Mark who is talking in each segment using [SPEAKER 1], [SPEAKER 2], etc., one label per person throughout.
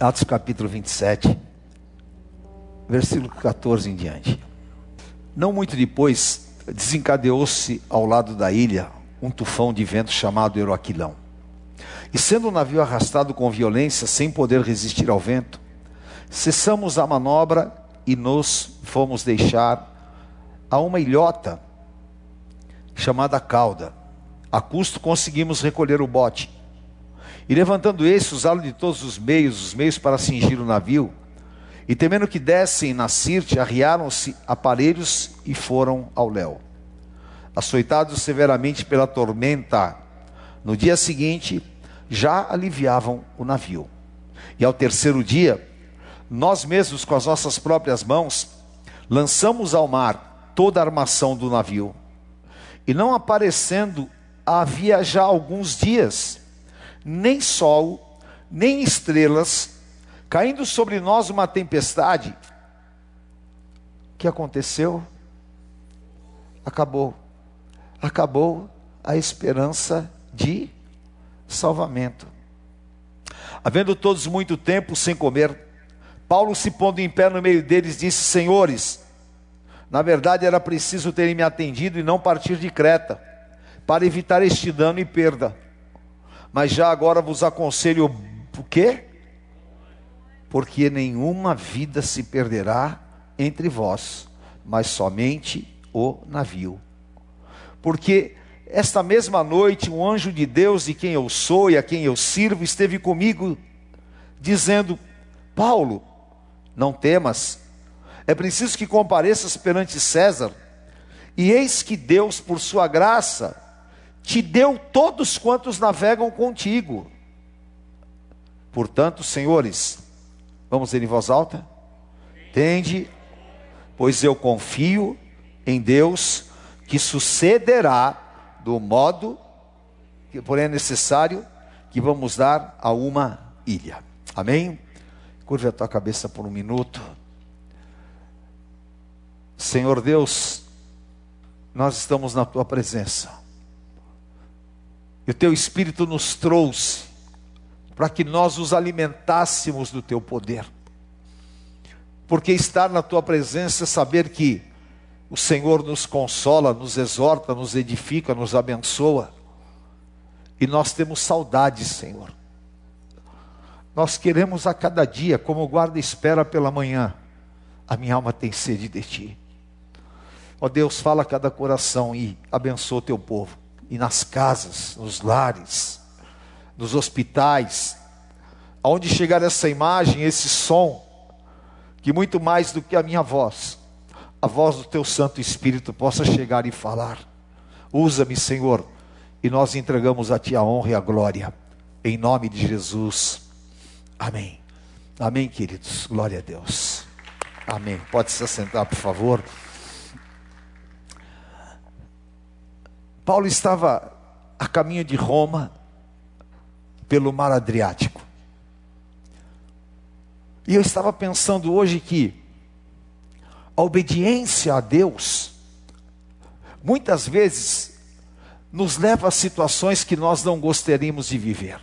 [SPEAKER 1] Atos capítulo 27, versículo 14 em diante. Não muito depois, desencadeou-se ao lado da ilha um tufão de vento chamado Euroaquilão. E sendo o navio arrastado com violência, sem poder resistir ao vento, cessamos a manobra e nos fomos deixar a uma ilhota chamada Cauda. A custo conseguimos recolher o bote. E levantando esse, usá-lo de todos os meios, os meios para cingir o navio. E temendo que dessem na Sirte, arriaram-se aparelhos e foram ao léu. Açoitados severamente pela tormenta, no dia seguinte já aliviavam o navio. E ao terceiro dia, nós mesmos com as nossas próprias mãos, lançamos ao mar toda a armação do navio. E não aparecendo havia já alguns dias, nem sol, nem estrelas, caindo sobre nós uma tempestade. O que aconteceu? Acabou. Acabou a esperança de salvamento. Havendo todos muito tempo sem comer, Paulo, se pondo em pé no meio deles, disse: Senhores, na verdade era preciso terem me atendido e não partir de Creta, para evitar este dano e perda. Mas já agora vos aconselho o quê? Porque nenhuma vida se perderá entre vós, mas somente o navio. Porque esta mesma noite um anjo de Deus, de quem eu sou e a quem eu sirvo, esteve comigo, dizendo: Paulo, não temas, é preciso que compareças perante César, e eis que Deus, por sua graça, te deu todos quantos navegam contigo. Portanto, senhores, vamos ler em voz alta? Tende, pois eu confio em Deus que sucederá do modo que, porém, é necessário que vamos dar a uma ilha. Amém? Curve a tua cabeça por um minuto. Senhor Deus, nós estamos na tua presença. E o teu Espírito nos trouxe para que nós os alimentássemos do teu poder. Porque estar na tua presença é saber que o Senhor nos consola, nos exorta, nos edifica, nos abençoa. E nós temos saudades, Senhor. Nós queremos a cada dia, como o guarda espera pela manhã, a minha alma tem sede de ti. Ó Deus, fala a cada coração e abençoa o teu povo. E nas casas, nos lares, nos hospitais, aonde chegar essa imagem, esse som, que muito mais do que a minha voz, a voz do teu Santo Espírito possa chegar e falar. Usa-me, Senhor, e nós entregamos a ti a honra e a glória, em nome de Jesus. Amém. Amém, queridos. Glória a Deus. Amém. Pode se assentar, por favor. Paulo estava a caminho de Roma pelo mar Adriático. E eu estava pensando hoje que a obediência a Deus muitas vezes nos leva a situações que nós não gostaríamos de viver.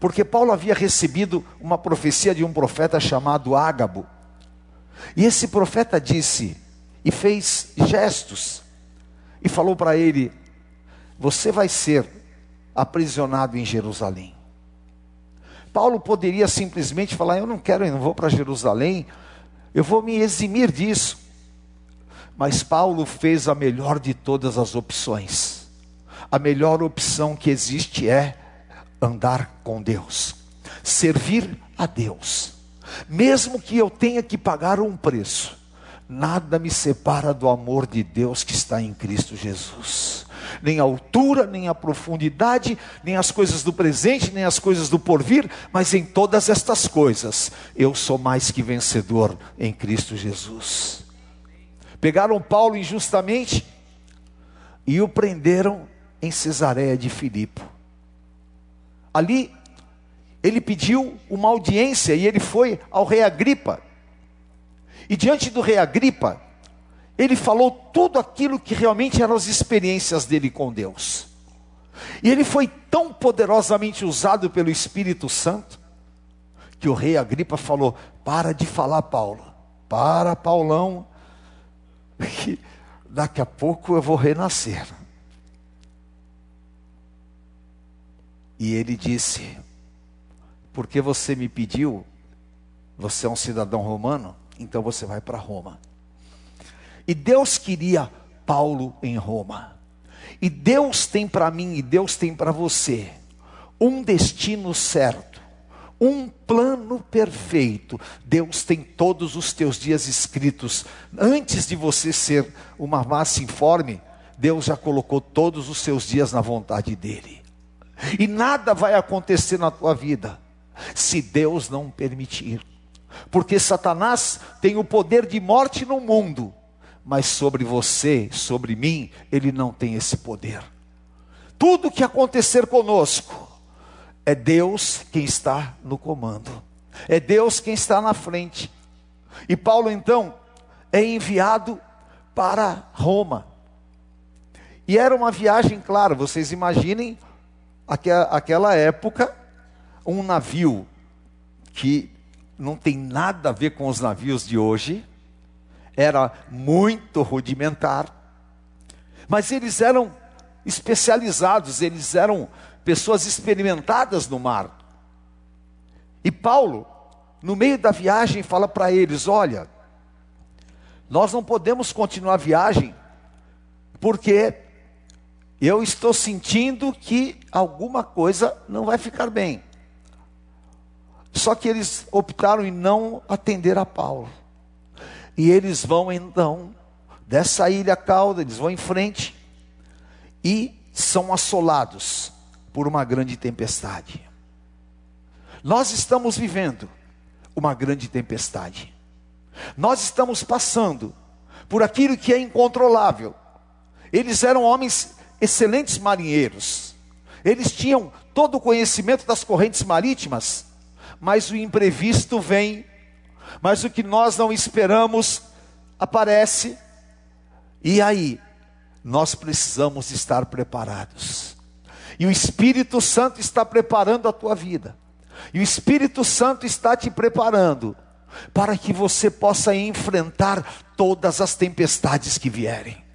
[SPEAKER 1] Porque Paulo havia recebido uma profecia de um profeta chamado Ágabo. E esse profeta disse e fez gestos e falou para ele: Você vai ser aprisionado em Jerusalém. Paulo poderia simplesmente falar: Eu não quero, eu não vou para Jerusalém, eu vou me eximir disso. Mas Paulo fez a melhor de todas as opções. A melhor opção que existe é andar com Deus, servir a Deus, mesmo que eu tenha que pagar um preço, nada me separa do amor de Deus que está em Cristo Jesus. Nem a altura, nem a profundidade, nem as coisas do presente, nem as coisas do porvir, mas em todas estas coisas eu sou mais que vencedor em Cristo Jesus. Pegaram Paulo injustamente e o prenderam em Cesareia de Filipe. Ali, ele pediu uma audiência e ele foi ao rei Agripa. E diante do rei Agripa, ele falou tudo aquilo que realmente eram as experiências dele com Deus. E ele foi tão poderosamente usado pelo Espírito Santo, que o rei Agripa falou: Para de falar, Paulo. Para, Paulão, que daqui a pouco eu vou renascer. E ele disse: Porque você me pediu, você é um cidadão romano, então você vai para Roma. E Deus queria Paulo em Roma. E Deus tem para mim e Deus tem para você um destino certo, um plano perfeito. Deus tem todos os teus dias escritos. Antes de você ser uma massa informe, Deus já colocou todos os seus dias na vontade dEle. E nada vai acontecer na tua vida se Deus não permitir. Porque Satanás tem o poder de morte no mundo, mas sobre você, sobre mim, ele não tem esse poder. Tudo que acontecer conosco, é Deus quem está no comando, é Deus quem está na frente. E Paulo então é enviado para Roma. E era uma viagem, claro, vocês imaginem aquela época, um navio que não tem nada a ver com os navios de hoje, era muito rudimentar, mas eles eram especializados, eles eram pessoas experimentadas no mar. E Paulo, no meio da viagem, fala para eles: Olha, nós não podemos continuar a viagem, porque eu estou sentindo que alguma coisa não vai ficar bem. Só que eles optaram em não atender a Paulo. E eles vão então, dessa ilha cauda, eles vão em frente e são assolados por uma grande tempestade. Nós estamos vivendo uma grande tempestade. Nós estamos passando por aquilo que é incontrolável. Eles eram homens excelentes marinheiros. Eles tinham todo o conhecimento das correntes marítimas, mas o imprevisto vem mas o que nós não esperamos aparece, e aí, nós precisamos estar preparados. E o Espírito Santo está preparando a tua vida, e o Espírito Santo está te preparando para que você possa enfrentar todas as tempestades que vierem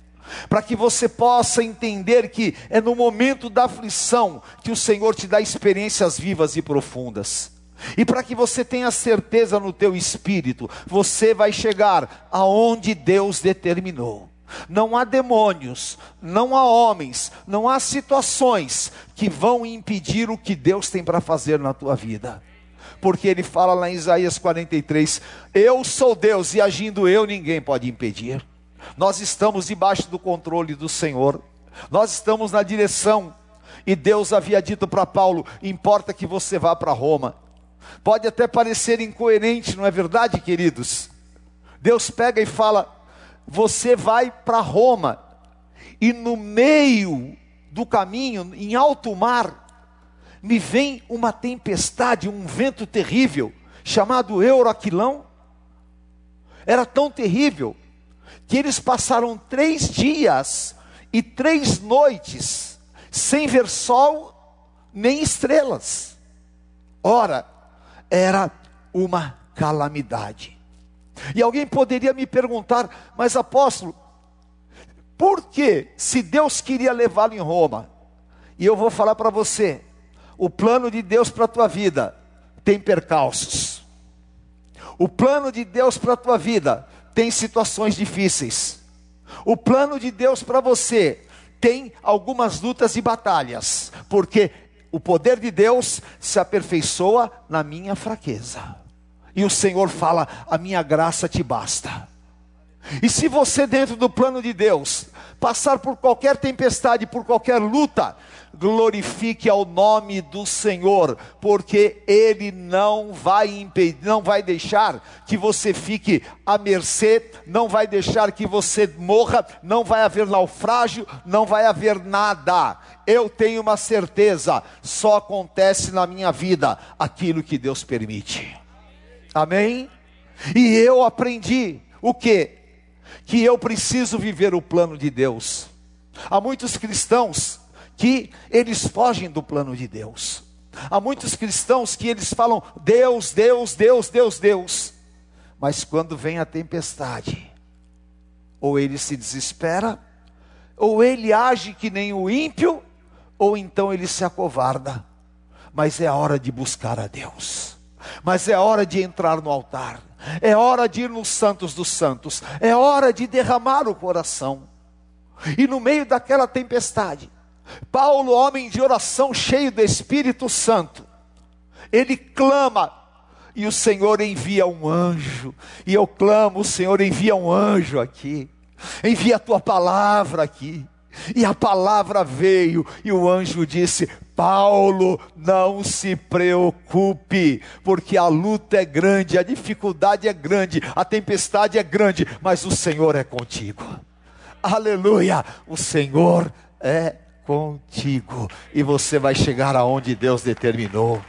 [SPEAKER 1] para que você possa entender que é no momento da aflição que o Senhor te dá experiências vivas e profundas. E para que você tenha certeza no teu espírito, você vai chegar aonde Deus determinou. Não há demônios, não há homens, não há situações que vão impedir o que Deus tem para fazer na tua vida. Porque ele fala lá em Isaías 43: Eu sou Deus e agindo eu, ninguém pode impedir. Nós estamos debaixo do controle do Senhor, nós estamos na direção. E Deus havia dito para Paulo: importa que você vá para Roma, Pode até parecer incoerente, não é verdade, queridos? Deus pega e fala: você vai para Roma, e no meio do caminho, em alto mar, me vem uma tempestade, um vento terrível, chamado Euroquilão. Era tão terrível que eles passaram três dias e três noites sem ver sol nem estrelas. Ora, era uma calamidade. E alguém poderia me perguntar, mas apóstolo, por que, se Deus queria levá-lo em Roma, e eu vou falar para você, o plano de Deus para a tua vida tem percalços, o plano de Deus para a tua vida tem situações difíceis, o plano de Deus para você tem algumas lutas e batalhas, porque o poder de Deus se aperfeiçoa na minha fraqueza. E o Senhor fala: a minha graça te basta. E se você, dentro do plano de Deus, passar por qualquer tempestade, por qualquer luta, glorifique ao nome do Senhor, porque Ele não vai impedir, não vai deixar que você fique à mercê, não vai deixar que você morra, não vai haver naufrágio, não vai haver nada. Eu tenho uma certeza, só acontece na minha vida aquilo que Deus permite. Amém? E eu aprendi o que? Que eu preciso viver o plano de Deus. Há muitos cristãos que eles fogem do plano de Deus. Há muitos cristãos que eles falam Deus, Deus, Deus, Deus, Deus. Mas quando vem a tempestade, ou ele se desespera, ou ele age que nem o ímpio, ou então ele se acovarda. Mas é hora de buscar a Deus. Mas é hora de entrar no altar. É hora de ir nos santos dos santos. É hora de derramar o coração. E no meio daquela tempestade, Paulo, homem de oração cheio do Espírito Santo, ele clama e o Senhor envia um anjo. E eu clamo, o Senhor envia um anjo aqui. Envia a tua palavra aqui. E a palavra veio, e o anjo disse: Paulo, não se preocupe, porque a luta é grande, a dificuldade é grande, a tempestade é grande, mas o Senhor é contigo. Aleluia! O Senhor é contigo, e você vai chegar aonde Deus determinou.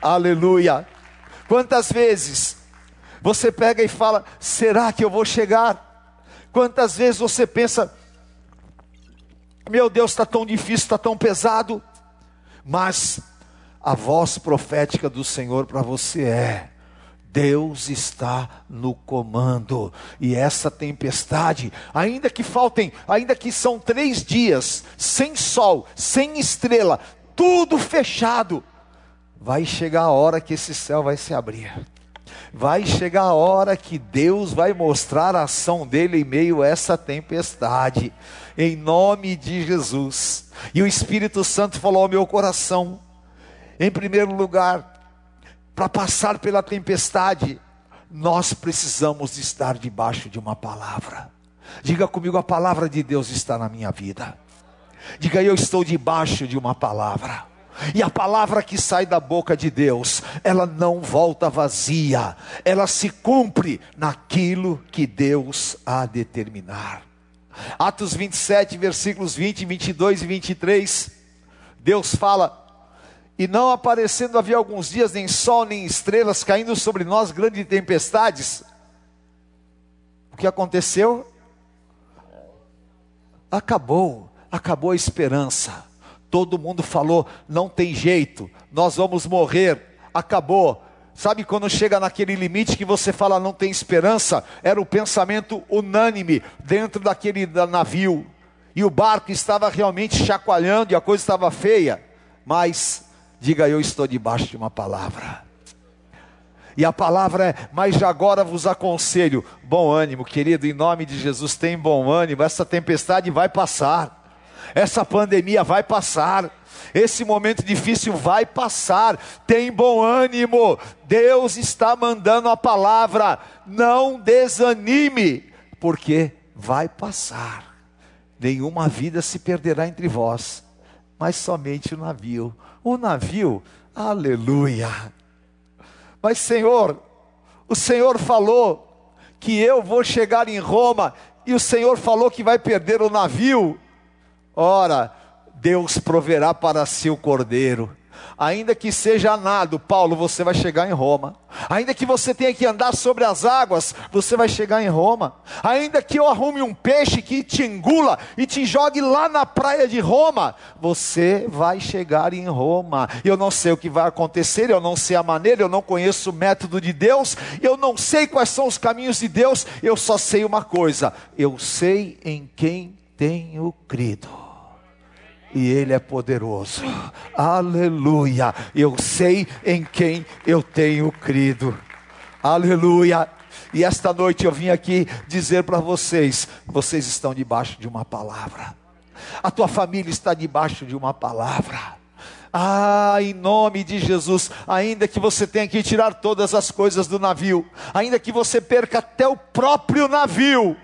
[SPEAKER 1] Aleluia! Quantas vezes você pega e fala: será que eu vou chegar? Quantas vezes você pensa, meu Deus, está tão difícil, está tão pesado, mas a voz profética do Senhor para você é: Deus está no comando, e essa tempestade, ainda que faltem, ainda que são três dias, sem sol, sem estrela, tudo fechado, vai chegar a hora que esse céu vai se abrir. Vai chegar a hora que Deus vai mostrar a ação dele em meio a essa tempestade, em nome de Jesus. E o Espírito Santo falou ao meu coração, em primeiro lugar, para passar pela tempestade, nós precisamos estar debaixo de uma palavra. Diga comigo, a palavra de Deus está na minha vida. Diga, eu estou debaixo de uma palavra. E a palavra que sai da boca de Deus, ela não volta vazia, ela se cumpre naquilo que Deus a determinar. Atos 27, versículos 20, 22 e 23, Deus fala: E não aparecendo havia alguns dias nem sol nem estrelas, caindo sobre nós grandes tempestades. O que aconteceu? Acabou, acabou a esperança Todo mundo falou: não tem jeito, nós vamos morrer, acabou. Sabe quando chega naquele limite que você fala não tem esperança? Era o pensamento unânime dentro daquele navio. E o barco estava realmente chacoalhando e a coisa estava feia. Mas, diga eu estou debaixo de uma palavra. E a palavra é: Mas agora vos aconselho, bom ânimo, querido, em nome de Jesus, tem bom ânimo, essa tempestade vai passar essa pandemia vai passar. Esse momento difícil vai passar. Tem bom ânimo. Deus está mandando a palavra. Não desanime, porque vai passar. Nenhuma vida se perderá entre vós, mas somente o navio. O navio, aleluia. Mas Senhor, o Senhor falou que eu vou chegar em Roma e o Senhor falou que vai perder o navio. Ora, Deus proverá para si o cordeiro. Ainda que seja nado, Paulo, você vai chegar em Roma. Ainda que você tenha que andar sobre as águas, você vai chegar em Roma. Ainda que eu arrume um peixe que te engula e te jogue lá na praia de Roma, você vai chegar em Roma. Eu não sei o que vai acontecer, eu não sei a maneira, eu não conheço o método de Deus, eu não sei quais são os caminhos de Deus, eu só sei uma coisa: eu sei em quem tenho crido e Ele é poderoso. Aleluia. Eu sei em quem eu tenho crido. Aleluia. E esta noite eu vim aqui dizer para vocês: vocês estão debaixo de uma palavra. A tua família está debaixo de uma palavra. Ah, em nome de Jesus, ainda que você tenha que tirar todas as coisas do navio, ainda que você perca até o próprio navio,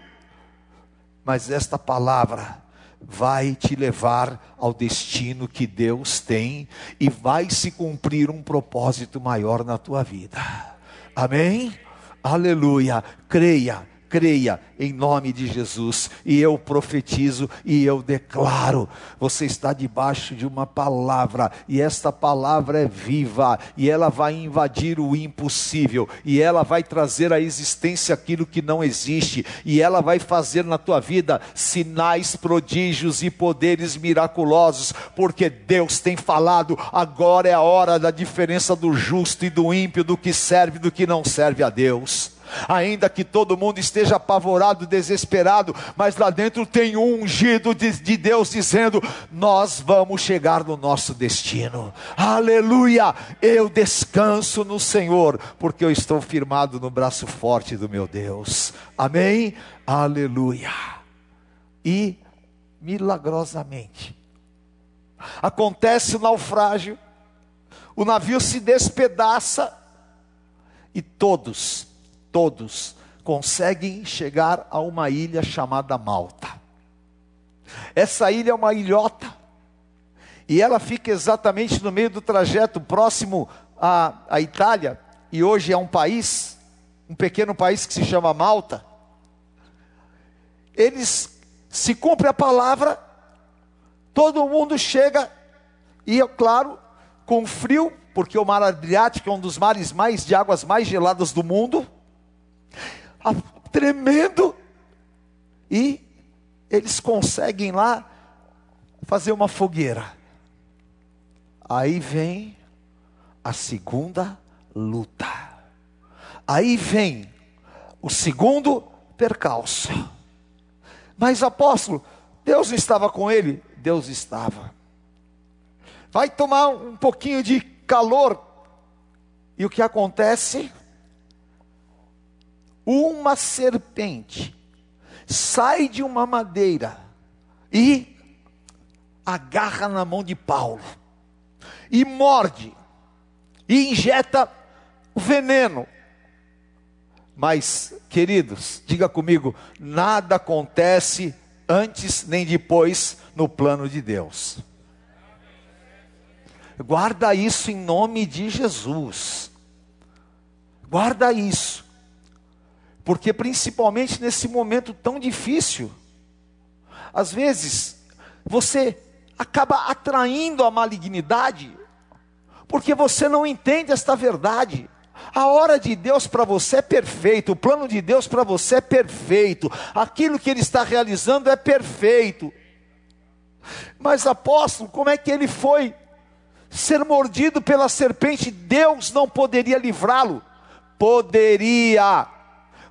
[SPEAKER 1] mas esta palavra vai te levar ao destino que Deus tem e vai se cumprir um propósito maior na tua vida. Amém? Aleluia. Creia creia em nome de Jesus. E eu profetizo e eu declaro: você está debaixo de uma palavra, e esta palavra é viva, e ela vai invadir o impossível, e ela vai trazer à existência aquilo que não existe, e ela vai fazer na tua vida sinais, prodígios e poderes miraculosos, porque Deus tem falado, agora é a hora da diferença do justo e do ímpio, do que serve e do que não serve a Deus ainda que todo mundo esteja apavorado, desesperado, mas lá dentro tem um ungido de, de Deus dizendo: Nós vamos chegar no nosso destino, aleluia! Eu descanso no Senhor, porque eu estou firmado no braço forte do meu Deus, amém? Aleluia! E milagrosamente, acontece o naufrágio, o navio se despedaça e todos todos conseguem chegar a uma ilha chamada Malta. Essa ilha é uma ilhota, e ela fica exatamente no meio do trajeto, próximo à, à Itália, e hoje é um país, um pequeno país que se chama Malta. Eles se cumpre a palavra, todo mundo chega, e é claro, com frio, porque o mar Adriático é um dos mares mais de águas mais geladas do mundo tremendo, e eles conseguem lá fazer uma fogueira. Aí vem a segunda luta. Aí vem o segundo percalço. Mas apóstolo, Deus estava com ele? Deus estava. Vai tomar um pouquinho de calor. E o que acontece? Uma serpente sai de uma madeira e agarra na mão de Paulo e morde e injeta veneno. Mas, queridos, diga comigo, nada acontece antes nem depois no plano de Deus. Guarda isso em nome de Jesus. Guarda isso. Porque principalmente nesse momento tão difícil, às vezes você acaba atraindo a malignidade, porque você não entende esta verdade. A hora de Deus para você é perfeito, o plano de Deus para você é perfeito, aquilo que Ele está realizando é perfeito. Mas apóstolo, como é que ele foi ser mordido pela serpente? Deus não poderia livrá-lo? Poderia,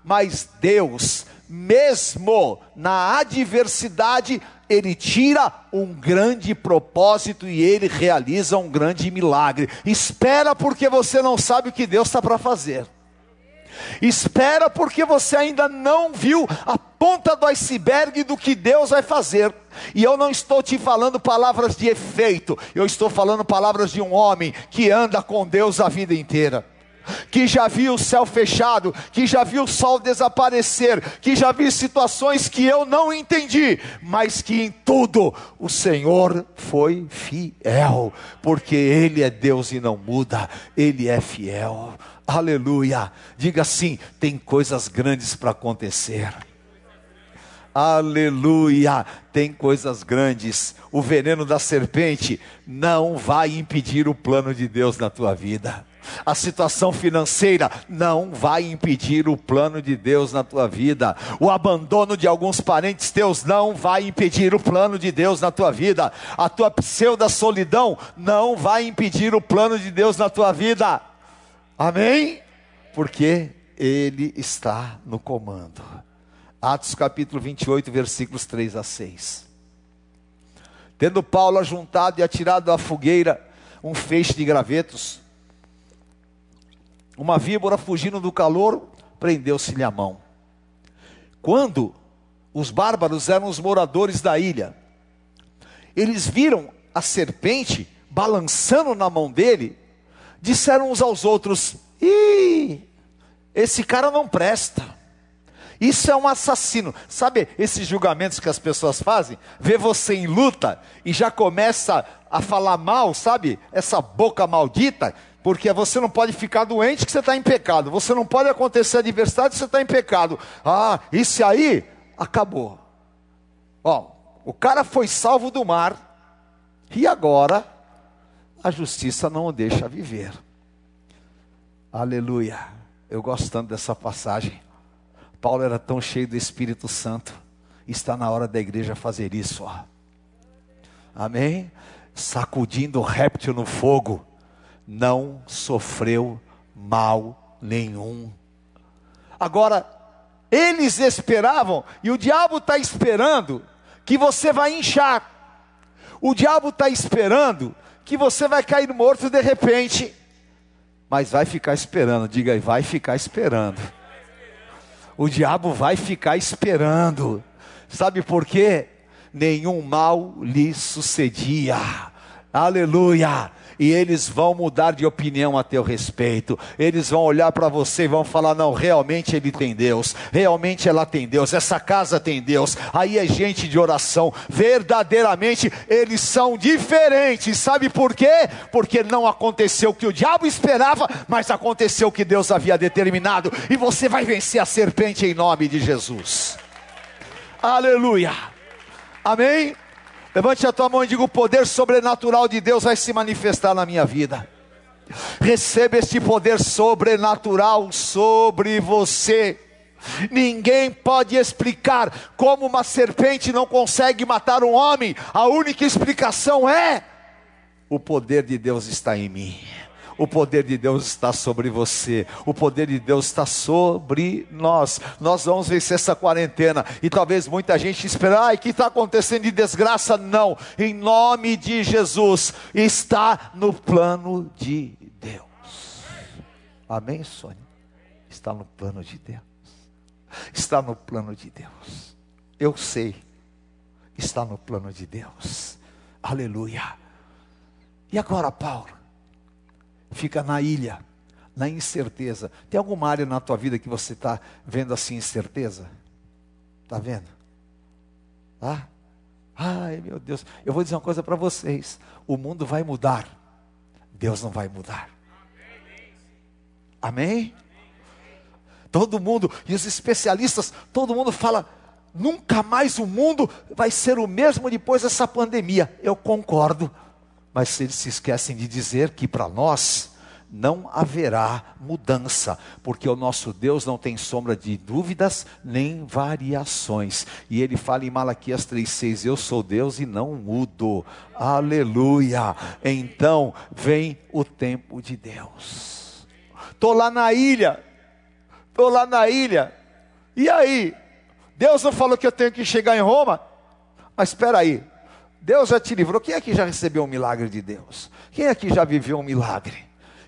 [SPEAKER 1] mas Deus, mesmo na adversidade, ele tira um grande propósito e ele realiza um grande milagre. Espera porque você não sabe o que Deus está para fazer. Espera porque você ainda não viu a ponta do iceberg do que Deus vai fazer. E eu não estou te falando palavras de efeito, eu estou falando palavras de um homem que anda com Deus a vida inteira que já viu o céu fechado, que já viu o sol desaparecer, que já viu situações que eu não entendi, mas que em tudo o Senhor foi fiel, porque Ele é Deus e não muda, Ele é fiel. Aleluia. Diga assim: tem coisas grandes para acontecer. Aleluia! Tem coisas grandes. O veneno da serpente não vai impedir o plano de Deus na tua vida. A situação financeira não vai impedir o plano de Deus na tua vida. O abandono de alguns parentes teus não vai impedir o plano de Deus na tua vida. A tua pseudo solidão não vai impedir o plano de Deus na tua vida. Amém? Porque Ele está no comando. Atos capítulo 28, versículos 3 a 6. Tendo Paulo ajuntado e atirado à fogueira um feixe de gravetos, uma víbora fugindo do calor, prendeu-se-lhe a mão. Quando os bárbaros eram os moradores da ilha, eles viram a serpente balançando na mão dele, disseram uns aos outros: Ih, esse cara não presta. Isso é um assassino. Sabe esses julgamentos que as pessoas fazem? Vê você em luta e já começa a falar mal, sabe? Essa boca maldita Porque você não pode ficar doente que você está em pecado. Você não pode acontecer adversidade que você está em pecado. Ah, isso aí acabou. Ó, o cara foi salvo do mar. E agora a justiça não o deixa viver. Aleluia. Eu gosto tanto dessa passagem. Paulo era tão cheio do Espírito Santo. Está na hora da igreja fazer isso, ó. Amém? Sacudindo o réptil no fogo, não sofreu mal nenhum. Agora, eles esperavam, e o diabo está esperando que você vai inchar. O diabo está esperando que você vai cair morto de repente. Mas vai ficar esperando, diga aí, vai ficar esperando. O diabo vai ficar esperando. Sabe por quê? Nenhum mal lhe sucedia. Aleluia e eles vão mudar de opinião a teu respeito. Eles vão olhar para você e vão falar: não, realmente ele tem Deus, realmente ela tem Deus, essa casa tem Deus. Aí é gente de oração. Verdadeiramente eles são diferentes. Sabe por quê? Porque não aconteceu o que o diabo esperava, mas aconteceu o que Deus havia determinado. E você vai vencer a serpente em nome de Jesus. Aleluia. Amém? Levante a tua mão e diga: o poder sobrenatural de Deus vai se manifestar na minha vida. Receba este poder sobrenatural sobre você. Ninguém pode explicar como uma serpente não consegue matar um homem. A única explicação é: o poder de Deus está em mim. O poder de Deus está sobre você. O poder de Deus está sobre nós. Nós vamos vencer essa quarentena. E talvez muita gente espere, ai, que está acontecendo de desgraça? Não. Em nome de Jesus, está no plano de Deus. Amém, Sônia? Está no plano de Deus. Está no plano de Deus. Eu sei. Está no plano de Deus. Aleluia. E agora, Paulo? Fica na ilha, na incerteza. Tem alguma área na tua vida que você está vendo assim incerteza? Está vendo? Ah? Ai meu Deus, eu vou dizer uma coisa para vocês: o mundo vai mudar, Deus não vai mudar. Amém? Todo mundo, e os especialistas, todo mundo fala, nunca mais o mundo vai ser o mesmo depois dessa pandemia. Eu concordo, mas eles se esquecem de dizer que para nós não haverá mudança, porque o nosso Deus não tem sombra de dúvidas nem variações. E ele fala em Malaquias 3,6: Eu sou Deus e não mudo. Aleluia! Então vem o tempo de Deus. Estou lá na ilha, estou lá na ilha, e aí? Deus não falou que eu tenho que chegar em Roma? Mas espera aí, Deus já te livrou. Quem aqui já recebeu um milagre de Deus? Quem aqui já viveu um milagre?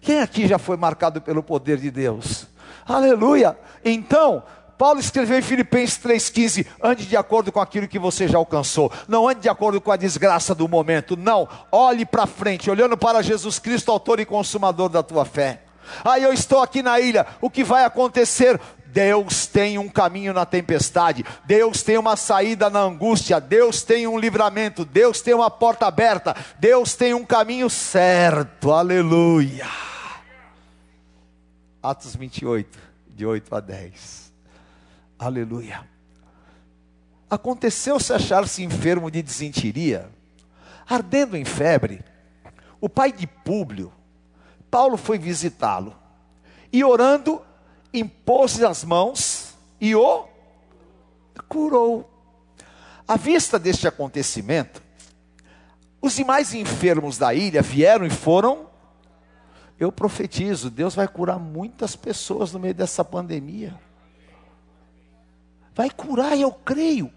[SPEAKER 1] Quem aqui já foi marcado pelo poder de Deus? Aleluia! Então, Paulo escreveu em Filipenses 3,15: ande de acordo com aquilo que você já alcançou, não ande de acordo com a desgraça do momento, não, olhe para frente, olhando para Jesus Cristo, autor e consumador da tua fé. Aí eu estou aqui na ilha, o que vai acontecer? Deus tem um caminho na tempestade, Deus tem uma saída na angústia, Deus tem um livramento, Deus tem uma porta aberta, Deus tem um caminho certo, aleluia. Atos 28, de 8 a 10. Aleluia. Aconteceu-se achar-se enfermo de desentiria, ardendo em febre. O pai de Públio, Paulo foi visitá-lo e orando impôs as mãos e o curou. À vista deste acontecimento, os demais enfermos da ilha vieram e foram. Eu profetizo, Deus vai curar muitas pessoas no meio dessa pandemia. Vai curar, eu creio.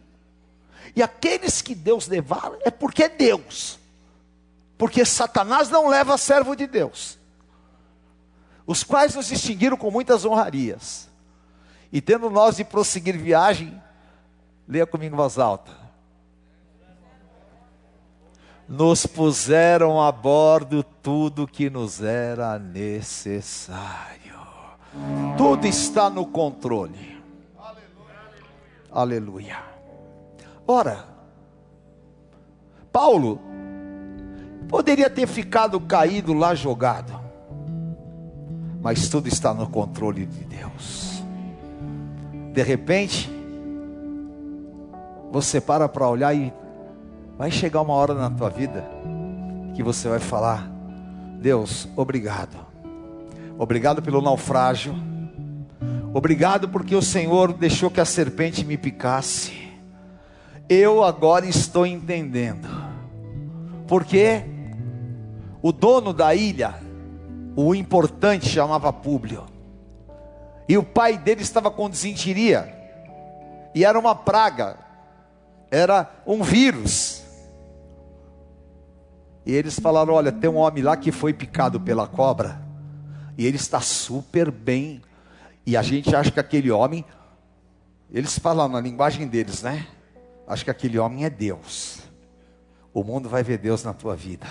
[SPEAKER 1] E aqueles que Deus levar é porque é Deus. Porque Satanás não leva servo de Deus os quais nos distinguiram com muitas honrarias. E tendo nós de prosseguir viagem, leia comigo em voz alta. Nos puseram a bordo tudo que nos era necessário. Tudo está no controle. Aleluia. Aleluia. Ora, Paulo poderia ter ficado caído lá jogado mas tudo está no controle de Deus. De repente, você para para olhar e vai chegar uma hora na tua vida que você vai falar: Deus, obrigado. Obrigado pelo naufrágio. Obrigado porque o Senhor deixou que a serpente me picasse. Eu agora estou entendendo. Porque o dono da ilha, o importante, chamava Públio. E o pai dele estava com desinteria. E era uma praga. Era um vírus. E eles falaram: Olha, tem um homem lá que foi picado pela cobra. E ele está super bem. E a gente acha que aquele homem. Eles falam na linguagem deles, né? Acho que aquele homem é Deus. O mundo vai ver Deus na tua vida.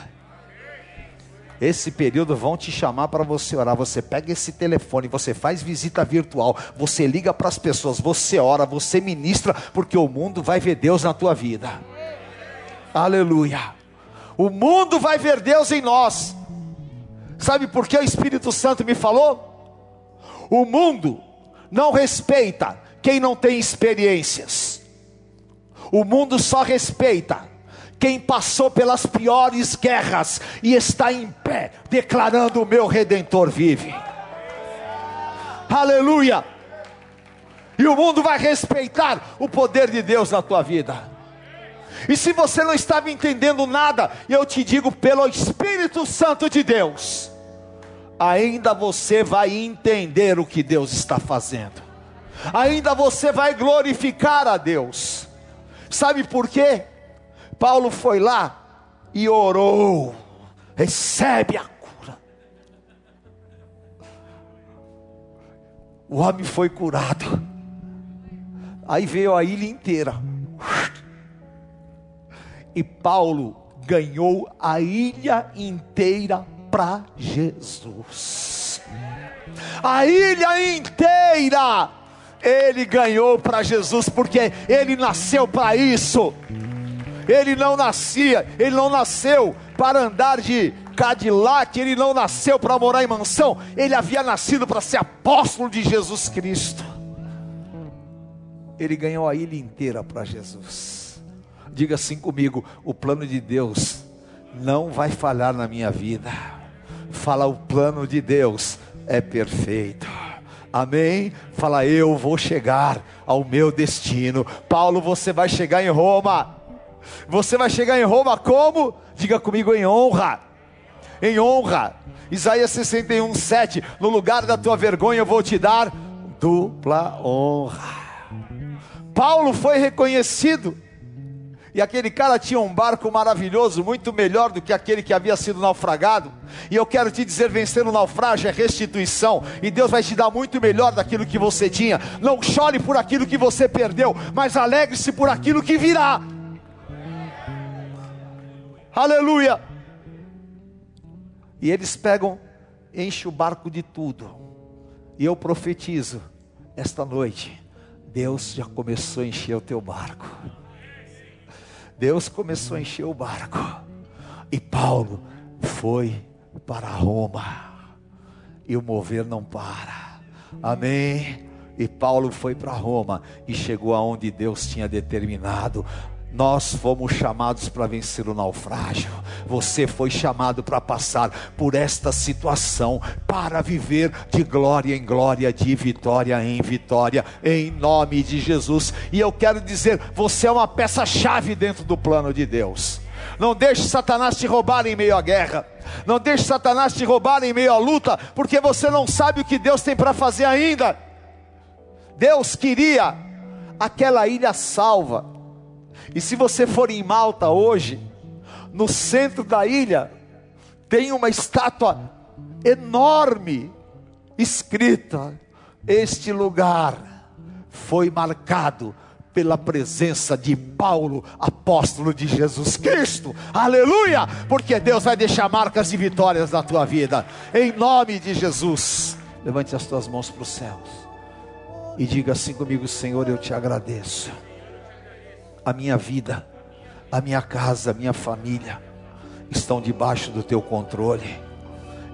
[SPEAKER 1] Esse período vão te chamar para você orar. Você pega esse telefone, você faz visita virtual, você liga para as pessoas, você ora, você ministra, porque o mundo vai ver Deus na tua vida. Aleluia. O mundo vai ver Deus em nós. Sabe por que o Espírito Santo me falou? O mundo não respeita quem não tem experiências. O mundo só respeita quem passou pelas piores guerras e está em pé, declarando: O meu redentor vive. Aleluia! E o mundo vai respeitar o poder de Deus na tua vida. E se você não estava entendendo nada, eu te digo pelo Espírito Santo de Deus, ainda você vai entender o que Deus está fazendo, ainda você vai glorificar a Deus. Sabe por quê? Paulo foi lá e orou, recebe a cura. O homem foi curado. Aí veio a ilha inteira. E Paulo ganhou a ilha inteira para Jesus. A ilha inteira ele ganhou para Jesus, porque ele nasceu para isso. Ele não nascia, ele não nasceu para andar de Cadillac, ele não nasceu para morar em mansão, ele havia nascido para ser apóstolo de Jesus Cristo. Ele ganhou a ilha inteira para Jesus. Diga assim comigo: o plano de Deus não vai falhar na minha vida. Fala, o plano de Deus é perfeito. Amém? Fala, eu vou chegar ao meu destino. Paulo, você vai chegar em Roma. Você vai chegar em Roma como? Diga comigo em honra. Em honra. Isaías 61, 7. No lugar da tua vergonha eu vou te dar dupla honra. Paulo foi reconhecido. E aquele cara tinha um barco maravilhoso, muito melhor do que aquele que havia sido naufragado. E eu quero te dizer: vencer o naufrágio é restituição. E Deus vai te dar muito melhor daquilo que você tinha. Não chore por aquilo que você perdeu, mas alegre-se por aquilo que virá. Aleluia! E eles pegam, enchem o barco de tudo. E eu profetizo, esta noite, Deus já começou a encher o teu barco. Deus começou a encher o barco. E Paulo foi para Roma. E o mover não para. Amém. E Paulo foi para Roma e chegou aonde Deus tinha determinado. Nós fomos chamados para vencer o naufrágio. Você foi chamado para passar por esta situação, para viver de glória em glória, de vitória em vitória, em nome de Jesus. E eu quero dizer: você é uma peça-chave dentro do plano de Deus. Não deixe Satanás te roubar em meio à guerra. Não deixe Satanás te roubar em meio à luta, porque você não sabe o que Deus tem para fazer ainda. Deus queria aquela ilha salva e se você for em Malta hoje, no centro da ilha, tem uma estátua enorme escrita: Este lugar foi marcado pela presença de Paulo, apóstolo de Jesus Cristo. Aleluia! Porque Deus vai deixar marcas e vitórias na tua vida. Em nome de Jesus. Levante as tuas mãos para os céus e diga assim comigo: Senhor, eu te agradeço a minha vida, a minha casa, a minha família estão debaixo do teu controle.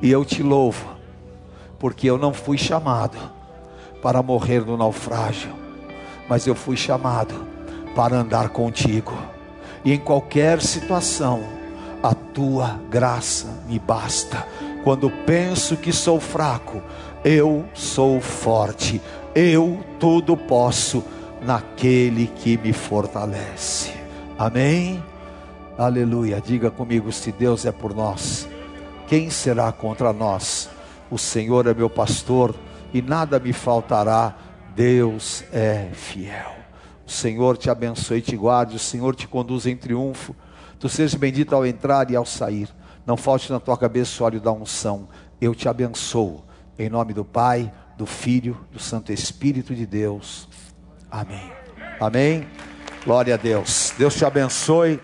[SPEAKER 1] E eu te louvo, porque eu não fui chamado para morrer no naufrágio, mas eu fui chamado para andar contigo. E em qualquer situação, a tua graça me basta. Quando penso que sou fraco, eu sou forte. Eu tudo posso naquele que me fortalece. Amém? Aleluia. Diga comigo: se Deus é por nós, quem será contra nós? O Senhor é meu pastor e nada me faltará. Deus é fiel. O Senhor te abençoe e te guarde. O Senhor te conduz em triunfo. Tu sejas bendito ao entrar e ao sair. Não falte na tua cabeça o óleo da unção. Eu te abençoo. Em nome do Pai, do Filho, do Santo Espírito de Deus. Amém. Amém. Glória a Deus. Deus te abençoe.